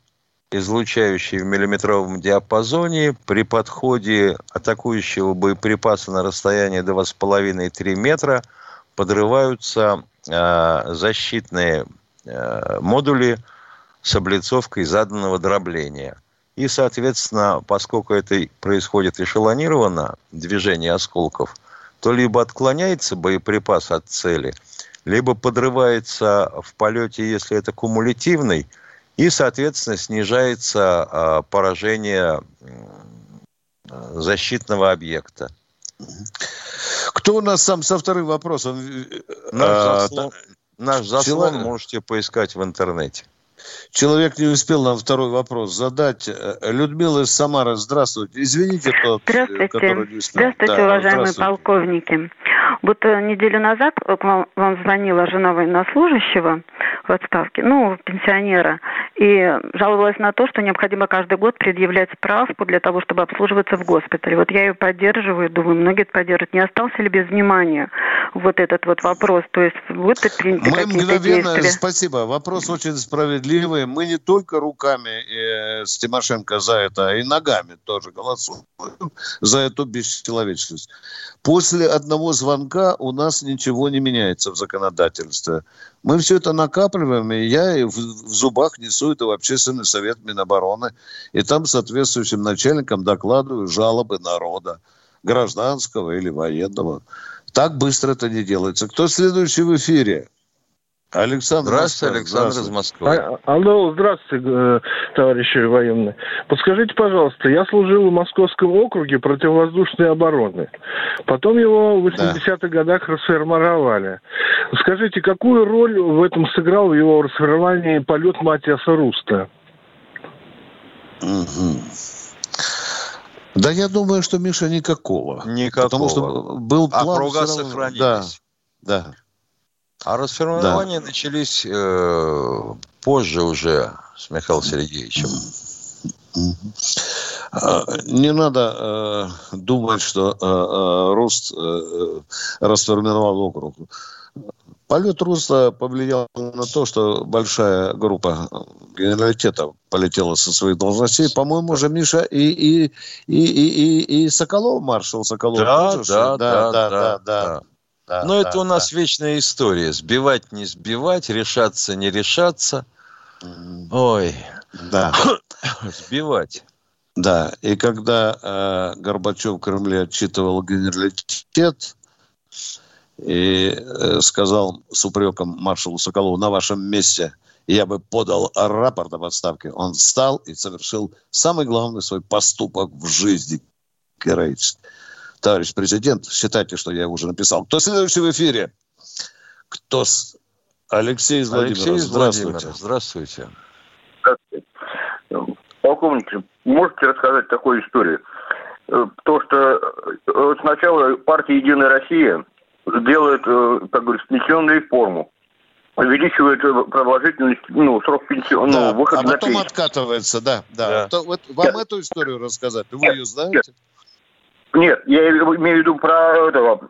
Speaker 4: излучающий в миллиметровом диапазоне. При подходе атакующего боеприпаса на расстоянии 2,5-3 метра подрываются э, защитные э, модули с облицовкой заданного дробления. И, соответственно, поскольку это происходит эшелонированно, движение осколков, то либо отклоняется боеприпас от цели, либо подрывается в полете, если это кумулятивный, и, соответственно, снижается а, поражение защитного объекта.
Speaker 3: Кто у нас сам со вторым вопросом?
Speaker 4: Наш
Speaker 3: А,
Speaker 4: заслон, наш заслон можете поискать в интернете.
Speaker 3: Человек не успел нам второй вопрос задать. Э, Людмила из Самары, здравствуйте. Извините, тот, э,
Speaker 14: Здравствуйте.
Speaker 3: который не успел.
Speaker 14: Здравствуйте,
Speaker 3: Да,
Speaker 14: уважаемые
Speaker 3: здравствуйте.
Speaker 14: полковники. Вот э, неделю назад к вам, вам звонила жена военнослужащего в отставке, ну, пенсионера, и жаловалась на то, что необходимо каждый год предъявлять справку для того, чтобы обслуживаться в госпитале. Вот я ее поддерживаю, думаю, многие это поддерживают. Не остался ли без внимания вот этот вот вопрос? То есть вот предприняты
Speaker 3: Мы
Speaker 14: какие-то
Speaker 3: мгновенно,
Speaker 14: действия?
Speaker 3: спасибо, вопрос очень справедливый. Мы не только руками э, с Тимошенко за это, а и ногами тоже голосуем за эту бесчеловечность. После одного звонка у нас ничего не меняется в законодательстве. Мы все это накапливаем, и я и в, в зубах несу это в общественный совет Минобороны, и там соответствующим начальникам докладываю жалобы народа, гражданского или военного. Так быстро это не делается. Кто следующий в эфире? Александр.
Speaker 4: Здравствуйте,
Speaker 3: Москва.
Speaker 4: Александр из Москвы.
Speaker 11: А- Алло, здравствуйте, э, товарищи военные. Подскажите, пожалуйста, я служил в Московском округе противовоздушной обороны. Потом его в 80-х годах расформировали. Скажите, какую роль в этом сыграл в его расформировании полет Матиаса Руста?
Speaker 3: Мгм. Да я думаю, что Миша никакого.
Speaker 4: Никакого.
Speaker 3: Потому что был
Speaker 4: А
Speaker 3: план всё равно-
Speaker 4: сохранились.
Speaker 3: Да, да.
Speaker 4: А расформирования начались э, позже уже с Михаилом Сергеевичем.
Speaker 3: А, Не надо э, думать, что э, э, Рост э, расформировал округ. Полет Руста повлиял на то, что большая группа генералитета полетела со своих должностей. По-моему, уже Миша и, и, и, и, и, и Соколов, маршал Соколов.
Speaker 4: Да,
Speaker 3: тоже,
Speaker 4: да,
Speaker 3: что-
Speaker 4: да,
Speaker 3: да,
Speaker 4: да,
Speaker 3: да, да.
Speaker 4: Но
Speaker 3: да,
Speaker 4: это у нас вечная история. Сбивать, не сбивать, решаться, не решаться. Ой,
Speaker 3: Да.
Speaker 4: сбивать.
Speaker 3: Да, и когда э, Горбачев в Кремле отчитывал генералитет и э, сказал с упреком маршалу Соколову, на вашем месте я бы подал рапорт об отставке, он встал и совершил самый главный свой поступок в жизни героический. Товарищ президент, считайте, что я уже написал. Кто следующий в эфире? Кто с... Алексей из Владимира.
Speaker 4: Алексей из
Speaker 3: Здравствуйте.
Speaker 4: Владимира. Здравствуйте.
Speaker 15: Полковник, можете рассказать такую историю? Э, То, что э, сначала партия «Единая Россия» делает, э, как говорится, пенсионную реформу, увеличивает продолжительность, ну, срок пенсиона,
Speaker 3: Да,
Speaker 15: ну, выхода
Speaker 3: а
Speaker 15: на
Speaker 3: потом
Speaker 15: пенсию.
Speaker 3: откатывается, да, да.
Speaker 15: Да.
Speaker 3: То вот вам эту историю рассказать? Вы ее знаете?
Speaker 15: Нет, я имею в виду про этого,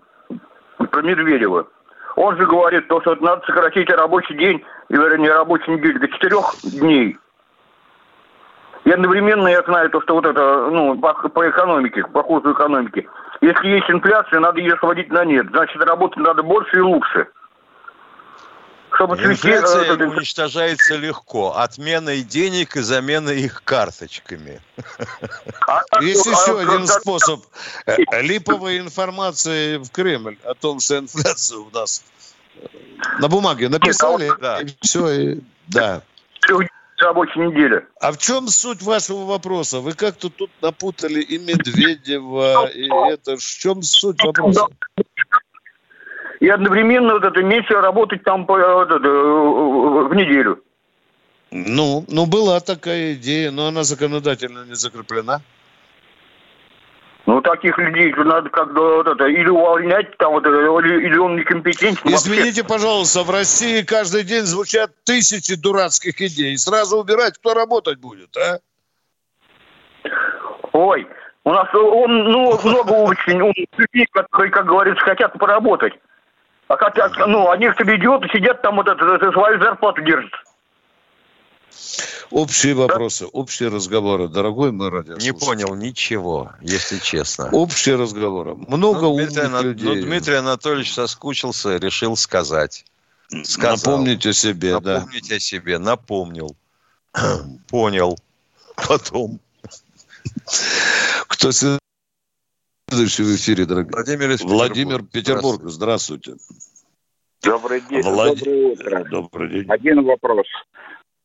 Speaker 15: про Медведева. Он же говорит, то, что надо сократить рабочий день, и вернее, рабочий неделю до четырех дней. И одновременно я знаю то, что вот это, ну, по, по экономике, по ходу экономики. Если есть инфляция, надо ее сводить на нет. Значит, работать надо больше и лучше.
Speaker 4: Чтобы Инфляция цвести, уничтожается легко. Отменой денег и заменой их карточками.
Speaker 3: А, Есть а, еще а, один способ. Э, липовая информация в Кремль о том, что инфляция у нас на бумаге написали, да. и все, и, да.
Speaker 15: Рабочей недели.
Speaker 3: А в чем суть вашего вопроса? Вы как-то тут напутали и Медведева, и это. В чем суть вопроса?
Speaker 15: И одновременно вот это меньше работать там по, вот это, в неделю.
Speaker 3: Ну, ну, была такая идея, но она законодательно не закреплена.
Speaker 15: Ну, таких людей надо как-то вот это, или увольнять, там, вот, или, или он некомпетентен.
Speaker 3: Извините, вообще. пожалуйста, в России каждый день звучат тысячи дурацких идей. Сразу убирать, кто работать будет, а?
Speaker 15: Ой, у нас он, ну, много очень людей, которые, как говорится, хотят поработать. А хотят, ну, они себе идиоты сидят там вот это, это свою зарплату держат.
Speaker 3: Общие вопросы, общие разговоры. Дорогой мой радиослушатель.
Speaker 4: Не понял ничего, если честно.
Speaker 3: Общие разговоры. Много ну,
Speaker 4: умных Дмитрий, людей. Ну, Дмитрий Анатольевич соскучился, решил сказать.
Speaker 3: Сказал. Напомнить о себе,
Speaker 4: Напомнить да. Напомнить о себе, напомнил. Понял. Потом.
Speaker 3: Кто следующий в эфире, дорогой? Владимир, Владимир Петербург. Здравствуйте.
Speaker 16: Добрый день. Влад... Доброе утро.
Speaker 3: Добрый день.
Speaker 16: Один вопрос.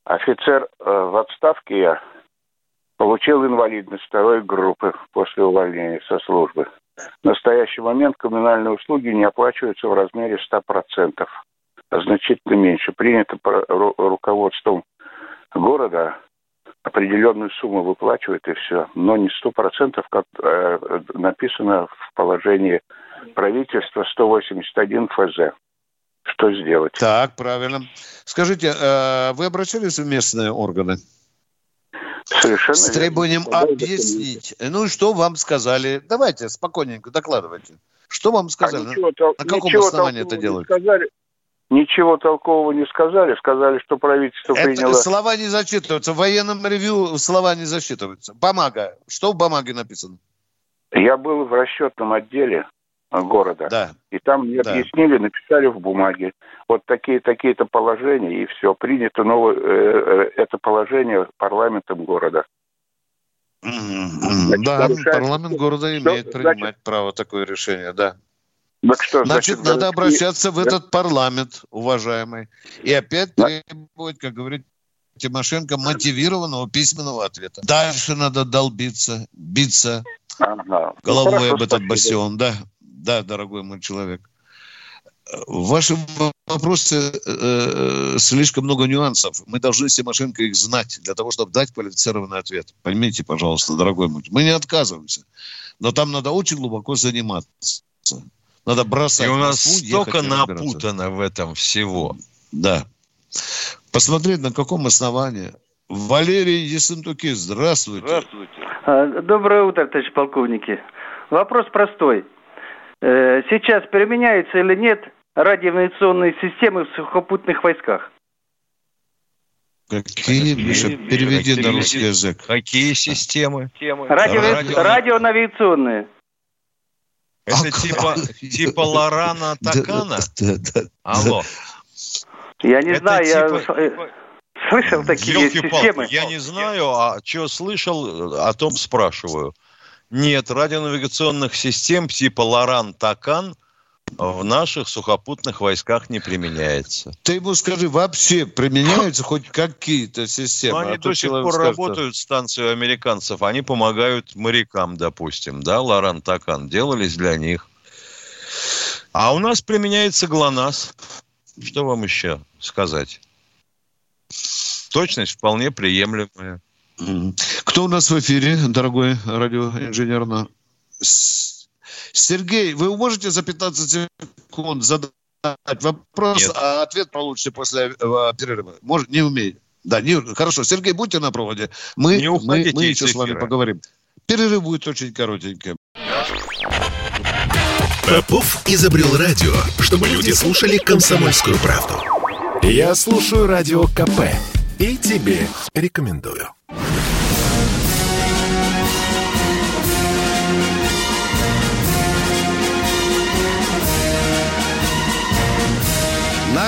Speaker 16: Офицер э, в отставке я получил инвалидность второй группы после увольнения со службы. В настоящий момент коммунальные услуги не оплачиваются в размере 100%, а значительно меньше. Принято руководством города определенную сумму выплачивает и все, но не 100%, как э, написано в положении правительства 181 ФЗ. Что сделать?
Speaker 3: Так, правильно. Скажите, э, вы обращались в местные органы?
Speaker 16: Совершенно
Speaker 3: С требованием верно. объяснить. Ну, что вам сказали? Давайте, спокойненько докладывайте. Что вам сказали? А ничего, на, на каком основании это делают?
Speaker 16: Сказали, ничего толкового не сказали. Сказали, что правительство это приняло...
Speaker 3: Слова не зачитываются. В военном ревью слова не засчитываются. Бумага. Что в бумаге написано?
Speaker 16: Я был в расчетном отделе города.
Speaker 3: Да.
Speaker 16: И там мне да. объяснили, написали в бумаге. Вот такие такие-то положения, и все. Принято новое э, э это положение парламентом города.
Speaker 3: Значит, да, парламент города что, имеет принимать значит, право такое решение, да. Так что, значит, значит надо обращаться в этот парламент, уважаемый, и опять требовать, как говорит Тимошенко, мотивированного письменного ответа. Дальше надо долбиться, биться ага. головой ну, об этот бастион, да да, дорогой мой человек. В вашем вопросе э, э, слишком много нюансов. Мы должны с Тимошенко их знать для того, чтобы дать квалифицированный ответ. Поймите, пожалуйста, дорогой мой. Мы не отказываемся. Но там надо очень глубоко заниматься. Надо бросать.
Speaker 4: И у нас столько напутано в этом всего.
Speaker 3: Да. Посмотреть, на каком основании. Валерий Ессентуки, здравствуйте.
Speaker 17: Здравствуйте. А, доброе утро, товарищ полковники. Вопрос простой. Э, сейчас применяются или нет радиоавиационные системы в сухопутных войсках?
Speaker 3: Какие, Миша, переведи на русский язык.
Speaker 4: Какие системы?
Speaker 17: Радио... Радио... Радионавиационные.
Speaker 4: Это типа, типа Лорана Такана? Алло.
Speaker 17: Я не знаю, типа... я слышал такие системы.
Speaker 4: Я не знаю, а что слышал, о том спрашиваю. Нет, радионавигационных систем типа Лоран-Такан в наших сухопутных войсках не применяется.
Speaker 3: Ты ему скажи, вообще применяются хоть какие-то системы?
Speaker 4: Ну, они а до сих пор скажет, работают, станции у американцев. Они помогают морякам, допустим, да, Лоран Такан. Делались для них. А у нас применяется ГЛОНАСС. Что вам еще сказать? Точность вполне приемлемая.
Speaker 3: Кто у нас в эфире, дорогой радиоинженер? Сергей, вы можете за 15 секунд задать вопрос, Нет. а ответ получите после э, перерыва? Может, не умеете? Да, не, хорошо. Сергей, будьте на проводе. Мы, не мы, мы еще с вами поговорим. Перерыв будет очень коротенький.
Speaker 1: Попов изобрел радио, чтобы люди слушали комсомольскую правду. Я слушаю радио КП и тебе рекомендую.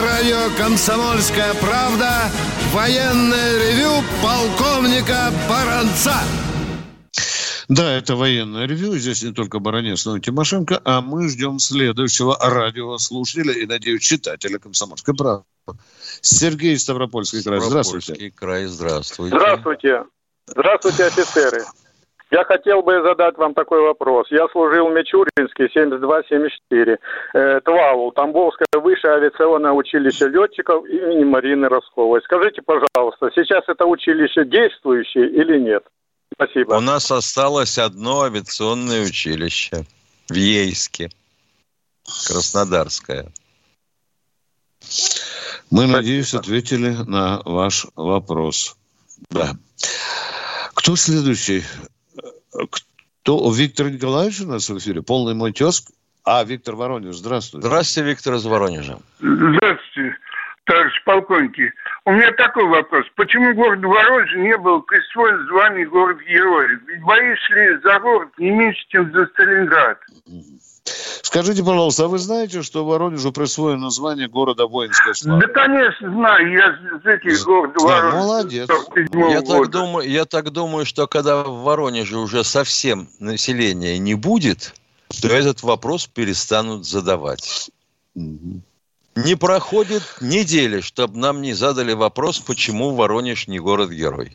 Speaker 2: Радио «Комсомольская правда». Военное ревю полковника Баранца.
Speaker 3: Да, это военное ревю. Здесь не только Баранец, но и Тимошенко. А мы ждем следующего радиослушателя и, надеюсь, читателя «Комсомольской правды». Сергей Ставропольский край. Здравствуйте.
Speaker 4: Ставропольский край, здравствуйте.
Speaker 18: Здравствуйте. Здравствуйте, офицеры. Я хотел бы задать вам такой вопрос. Я служил в Мичуринске 72-74. Э, ТВАУ, Тамбовское высшее авиационное училище летчиков имени Марины Росковой. Скажите, пожалуйста, сейчас это училище действующее или нет? Спасибо.
Speaker 4: У нас осталось одно авиационное училище в Ейске, Краснодарское.
Speaker 3: Мы, надеюсь, ответили на ваш вопрос. Да. Кто следующий? Кто? Виктор Николаевич у нас в эфире? Полный мой тезк? А, Виктор Воронеж, здравствуйте.
Speaker 4: Здравствуйте, Виктор из Воронежа.
Speaker 19: Здравствуйте, товарищ полковники. У меня такой вопрос. Почему город Воронеж не был присвоен звание город-герой? Ведь боишь ли за город не меньше, чем за Сталинград?
Speaker 3: Скажите, пожалуйста, а вы знаете, что Воронежу присвоено название города воинской славы?
Speaker 19: Да, конечно, знаю. Я из этих город Воронеж.
Speaker 3: молодец.
Speaker 4: Я так, думаю, я так думаю, что когда в Воронеже уже совсем населения не будет, то этот вопрос перестанут задавать. Не проходит недели, чтобы нам не задали вопрос, почему Воронеж не город-герой.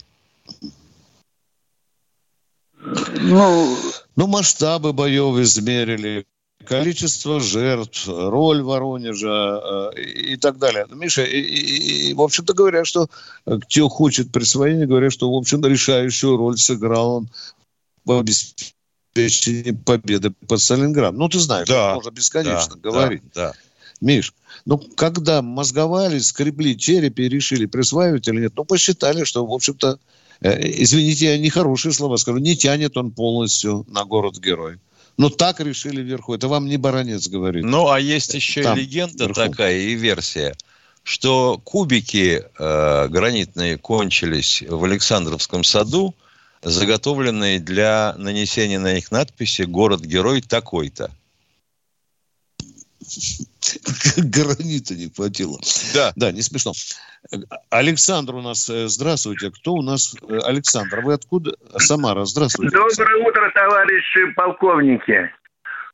Speaker 3: Ну, ну, масштабы боев измерили, количество жертв, роль Воронежа э, и так далее. Миша, и, и, и, в общем-то говорят, что кто хочет присвоения, говорят, что, в общем-то, решающую роль сыграл он в обеспечении победы под Сталинградом. Ну, ты знаешь, да, можно бесконечно да, говорить. Да, да. Миш, ну, когда мозговали, скребли черепи и решили, присваивать или нет, ну, посчитали, что, в общем-то, э, извините, я нехорошие слова скажу, не тянет он полностью на город-герой. Но так решили вверху. Это вам не баронец говорит.
Speaker 4: Ну, а есть еще Там, и легенда вверху. такая, и версия, что кубики э, гранитные кончились в Александровском саду, заготовленные для нанесения на них надписи «Город-герой такой-то».
Speaker 3: Гранита не хватило. Да. Да, не смешно. Александр у нас, э, здравствуйте. Кто у нас? Э, Александр, вы откуда? Самара, здравствуйте.
Speaker 20: Доброе утро, товарищи полковники.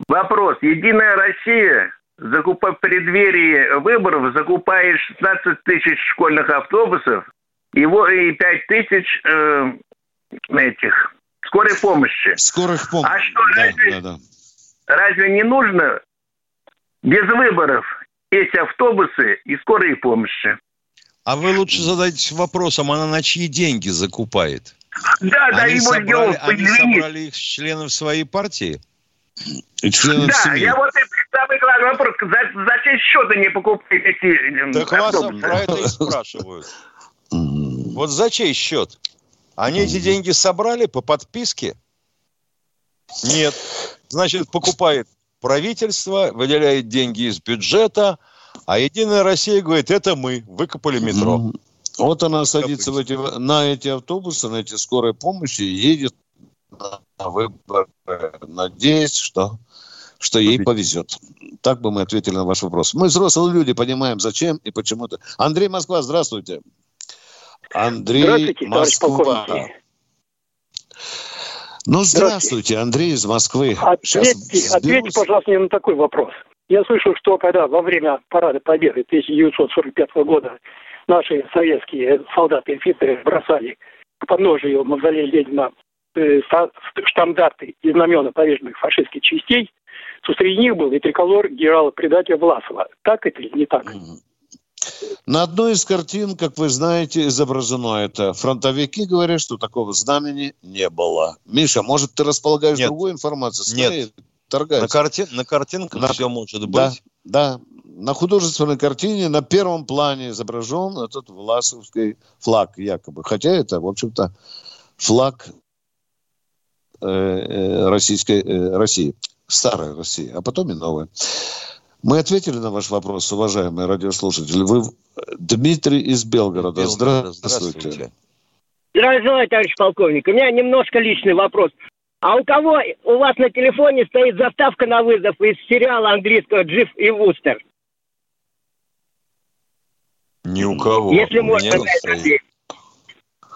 Speaker 20: Вопрос. Единая Россия закупа в преддверии выборов закупает 16 тысяч школьных автобусов его и 5 тысяч э, этих скорой помощи.
Speaker 3: Скорых помощи.
Speaker 20: А что, да, разве, да, да. разве не нужно без выборов эти автобусы и скорые помощи.
Speaker 4: А вы лучше задайтесь вопросом, она на чьи деньги закупает?
Speaker 20: Да, да,
Speaker 4: они
Speaker 20: его
Speaker 4: собрали, Они собрали их с членов своей партии?
Speaker 20: Членов да, семьи. я вот это самый главный вопрос. За, за чей счет они покупают эти
Speaker 4: Так автобусы? вас про это и спрашивают. Вот за чей счет? Они эти деньги собрали по подписке? Нет. Значит, покупает правительство выделяет деньги из бюджета, а Единая Россия говорит, это мы, выкопали метро.
Speaker 3: Вот она садится в эти, на эти автобусы, на эти скорой помощи, едет на выборы, надеясь, что, что ей повезет. Так бы мы ответили на ваш вопрос. Мы взрослые люди, понимаем, зачем и почему-то. Андрей Москва, здравствуйте. Андрей здравствуйте, Москва. Ну, здравствуйте, Андрей из Москвы.
Speaker 21: Ответьте, ответьте, пожалуйста, мне на такой вопрос. Я слышал, что когда во время парада Победы 1945 года наши советские солдаты и офицеры бросали к подножию мавзолея Ленина э, штандарты и знамена поверженных фашистских частей, то среди них был и триколор генерала-предателя Власова. Так это или не так?
Speaker 3: На одной из картин, как вы знаете, изображено это. Фронтовики говорят, что такого знамени не было. Миша, может, ты располагаешь Нет. другой информацией?
Speaker 4: Скорее, Нет. Торгайся. На, карти... на картинках на... все может быть.
Speaker 3: Да, да. На художественной картине на первом плане изображен этот власовский флаг якобы. Хотя это, в общем-то, флаг э, э, российской э, России. Старой России, а потом и новая. Мы ответили на ваш вопрос, уважаемые радиослушатели. Вы Дмитрий из Белгорода. Белгорода. Здравствуйте.
Speaker 22: Желаю, товарищ полковник. У меня немножко личный вопрос. А у кого у вас на телефоне стоит заставка на вызов из сериала английского «Джиф и Вустер»?
Speaker 4: Ни у кого.
Speaker 22: Если
Speaker 4: У
Speaker 22: можно,
Speaker 4: меня не стоит.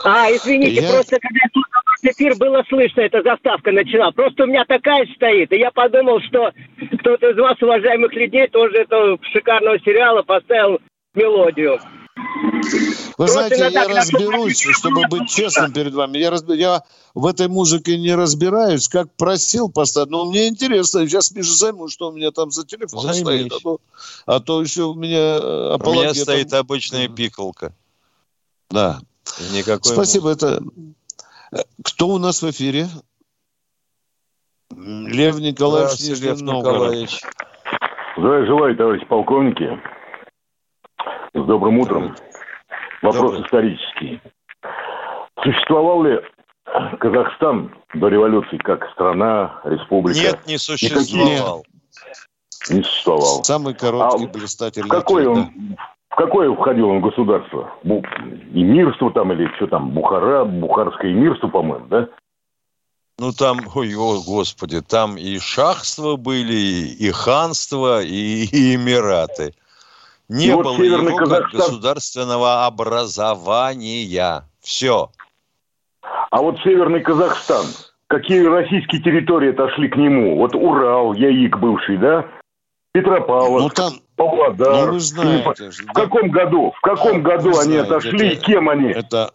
Speaker 22: А, извините,
Speaker 4: Я-
Speaker 22: просто когда я слушал эфир, было слышно, эта заставка начала. Просто у меня такая стоит, и я подумал, что кто-то из вас, уважаемых людей, тоже этого шикарного сериала поставил мелодию.
Speaker 3: Вы знаете, я разберусь, чтобы быть честным перед вами. Я, разб- я в этой музыке не разбираюсь, как просил поставить. Но мне интересно, сейчас Миша займу, что у меня там за телефон
Speaker 4: Займись.
Speaker 3: стоит. А то, а то еще у меня э,
Speaker 4: У меня стоит обычная пикалка.
Speaker 3: Да.
Speaker 4: Никакой
Speaker 3: Спасибо. Это э, кто у нас в эфире? Лев Николаевич
Speaker 4: Здравствуйте,
Speaker 3: Нижний
Speaker 4: Лев. Николаевич.
Speaker 23: Здравия желаю, товарищи полковники. С добрым утром. Вопрос исторический. Существовал ли Казахстан до революции как страна, республика?
Speaker 4: Нет, не
Speaker 23: Никакие-
Speaker 4: существовал.
Speaker 23: Не существовал.
Speaker 3: Самый короткий,
Speaker 23: А
Speaker 3: блистательный. Ответ,
Speaker 23: он, в какое входило он государство? Бу- Эмирство там или что там? Бухара, Бухарское эмирство, по-моему, да?
Speaker 4: Ну там, ой, о, господи, там и шахства были, и ханство, и, и эмираты. Не
Speaker 23: И вот
Speaker 4: было
Speaker 23: Северный
Speaker 4: его как
Speaker 23: Казахстан-
Speaker 4: государственного образования. Все.
Speaker 23: А вот Северный Казахстан, какие российские территории отошли к нему? Вот Урал, Яик бывший, да? Петропавловск,
Speaker 3: Ну, там-
Speaker 23: Павлодар.
Speaker 3: ну, вы знаете же,
Speaker 23: В каком году? В каком году
Speaker 3: Вы
Speaker 23: они
Speaker 3: знаете,
Speaker 23: отошли?
Speaker 3: это-
Speaker 23: и кем они?
Speaker 3: Это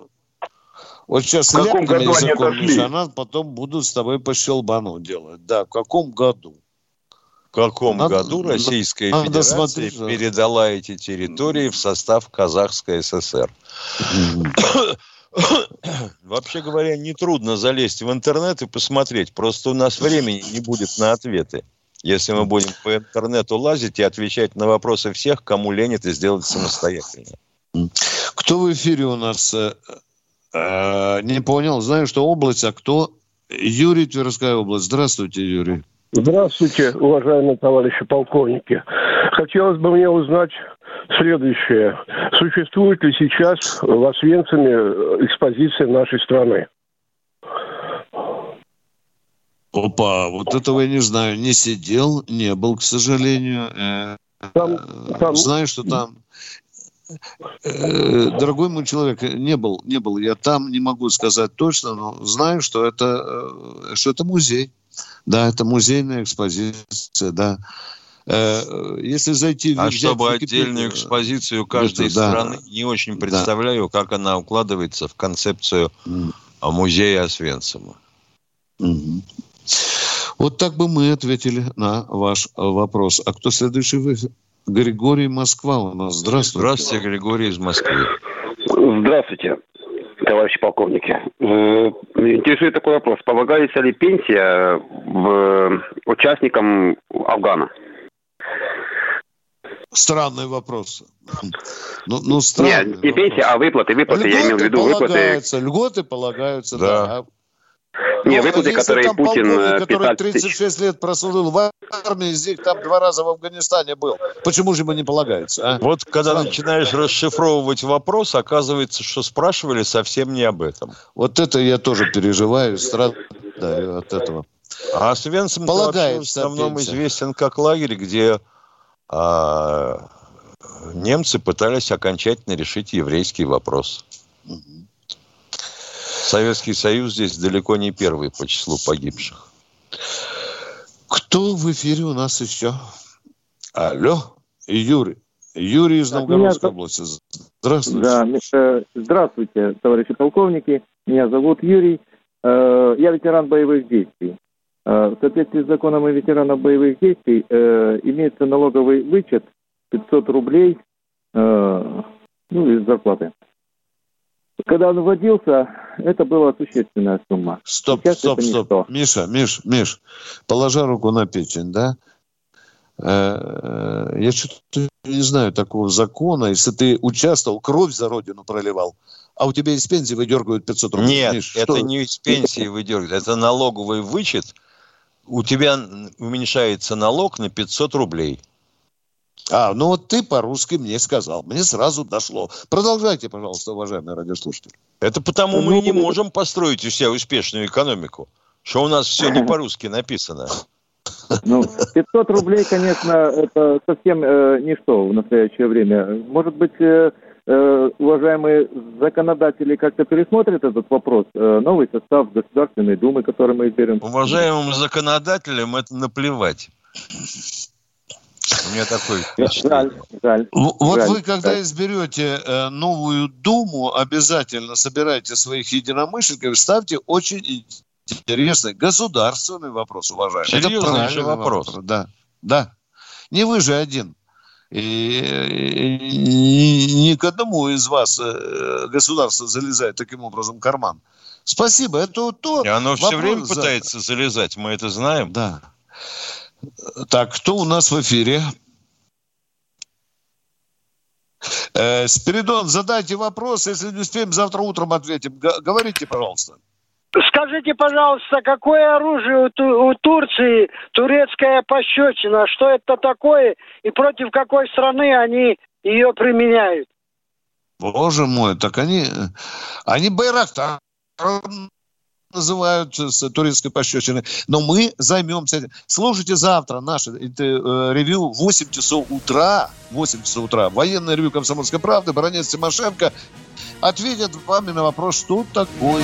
Speaker 3: вот сейчас
Speaker 23: В каком году они отошли?
Speaker 3: Она потом будут с тобой по щелбану делать. Да, в каком году?
Speaker 4: В каком
Speaker 3: Надо-
Speaker 4: году Российская
Speaker 3: надо
Speaker 4: Федерация
Speaker 3: смотреть, да.
Speaker 4: передала эти территории в состав Казахской ССР? Вообще говоря, нетрудно залезть в интернет и посмотреть. Просто у нас времени не будет на ответы. Если мы будем по интернету лазить и отвечать на вопросы всех, кому лень это сделать самостоятельно.
Speaker 3: Кто в эфире у нас? э, э, не понял. Знаю, что область, а кто? Юрий, Тверская область. Здравствуйте, Юрий.
Speaker 24: Здравствуйте, уважаемые товарищи полковники. Хотелось бы мне узнать следующее. Существует ли сейчас в Освенциме э, экспозиция нашей страны?
Speaker 3: Опа, вот этого я не знаю. Не сидел, не был, к сожалению. Э, э, Знаю, что там... Э, Дорогой мой человек, не был, не был я там, не могу сказать точно, но знаю, что это, э, что это музей. Да, это музейная экспозиция, да. Если зайти...
Speaker 4: А
Speaker 3: взять
Speaker 4: чтобы отдельную экспозицию каждой
Speaker 3: это, да.
Speaker 4: страны, не очень представляю, как она укладывается в концепцию музея Освенцима.
Speaker 3: Мгм. Вот так бы мы ответили на ваш э, вопрос. А кто следующий? Вы? Григорий Москва у нас. Здравствуйте.
Speaker 4: Здравствуйте, Григорий из Москвы.
Speaker 25: Здравствуйте, товарищи полковники. Э, Интересует такой вопрос. Полагается ли пенсия в участникам Афгана?
Speaker 3: Странный вопрос. Ну, ну странный
Speaker 25: Нет, не пенсия, а выплаты. Выплаты, я имел в виду выплаты.
Speaker 3: полагаются, льготы полагаются, да.
Speaker 25: Не,
Speaker 3: Ну,
Speaker 25: выплаты, которые
Speaker 3: там
Speaker 25: Путин э,
Speaker 3: который
Speaker 25: 15 тысяч.
Speaker 3: 36 лет прослужил в армии, из них там два раза в Афганистане был. Почему же ему не полагается? а?
Speaker 4: Вот когда
Speaker 3: Странно.
Speaker 4: начинаешь расшифровывать вопрос, оказывается, что спрашивали совсем не об этом.
Speaker 3: Вот это я тоже переживаю, страдаю от этого.
Speaker 4: А вообще в основном
Speaker 3: пенсия.
Speaker 4: известен как лагерь, где а, немцы пытались окончательно решить еврейский вопрос. Советский Союз здесь далеко не первый по числу погибших.
Speaker 3: Кто в эфире у нас еще? Алло, Юрий. Юрий из Новгородской
Speaker 26: меня-
Speaker 3: области. Здравствуйте.
Speaker 26: Да, э, здравствуйте, товарищи полковники. Меня зовут Юрий. Э, Я ветеран боевых действий. Э, В соответствии с законом о ветеранах боевых действий э, имеется налоговый вычет 500 рублей ну, из зарплаты. Когда он вводился, это была существенная сумма.
Speaker 3: Стоп,
Speaker 26: Сейчас
Speaker 3: стоп, стоп.
Speaker 26: ничто.
Speaker 3: Миша, Миш, Миш, положа руку на печень, да? Э, Я что-то не знаю такого закона. Если ты участвовал, кровь за родину проливал, а у тебя из пенсии выдергивают 500 рублей.
Speaker 4: Нет,
Speaker 3: Миш,
Speaker 4: это
Speaker 3: что?
Speaker 4: не из пенсии выдергивают, это налоговый вычет. У тебя уменьшается налог на 500 рублей.
Speaker 3: А, ну вот ты по-русски мне сказал. Мне сразу дошло. Продолжайте, пожалуйста, уважаемые радиослушатели.
Speaker 4: Это потому мы и не можем построить у себя успешную экономику, что у нас все не по-русски написано.
Speaker 26: Ну, 500 рублей, конечно, это совсем э, ничто в настоящее время. Может быть, э, э, уважаемые законодатели как-то пересмотрят этот вопрос? Э, новый состав Государственной Думы, который мы изберем?
Speaker 4: Уважаемым законодателям это наплевать. У меня такой
Speaker 26: Жаль, жаль.
Speaker 3: Вот
Speaker 26: жаль,
Speaker 3: вы, когда
Speaker 26: жаль.
Speaker 3: изберете э, новую Думу, обязательно собирайте своих единомышленников, ставьте очень интересный государственный вопрос, уважаемые. Это
Speaker 4: Серьезнейший
Speaker 3: правильный
Speaker 4: вопрос.
Speaker 3: Да, да. Не вы же один. И, ни к одному из вас э, государство залезает таким образом в карман. Спасибо. Это вот то.
Speaker 4: И оно все
Speaker 3: вопрос
Speaker 4: время
Speaker 3: за-
Speaker 4: пытается залезать, мы это знаем.
Speaker 3: Да. Так, кто у нас в эфире? Э, Спиридон, задайте вопрос, если не успеем, завтра утром ответим. Г- говорите, пожалуйста.
Speaker 27: Скажите, пожалуйста, какое оружие у, Ту- у Турции турецкая пощечина? Что это такое и против какой страны они ее применяют?
Speaker 3: Боже мой, так они, они Байрактар называют с турецкой пощечиной. Но мы займемся этим. Слушайте завтра наше это, э, ревью в 8 часов утра. 8 часов утра. Военное ревью «Комсомольской правды». Баронец Тимошенко ответит вами на вопрос, что такое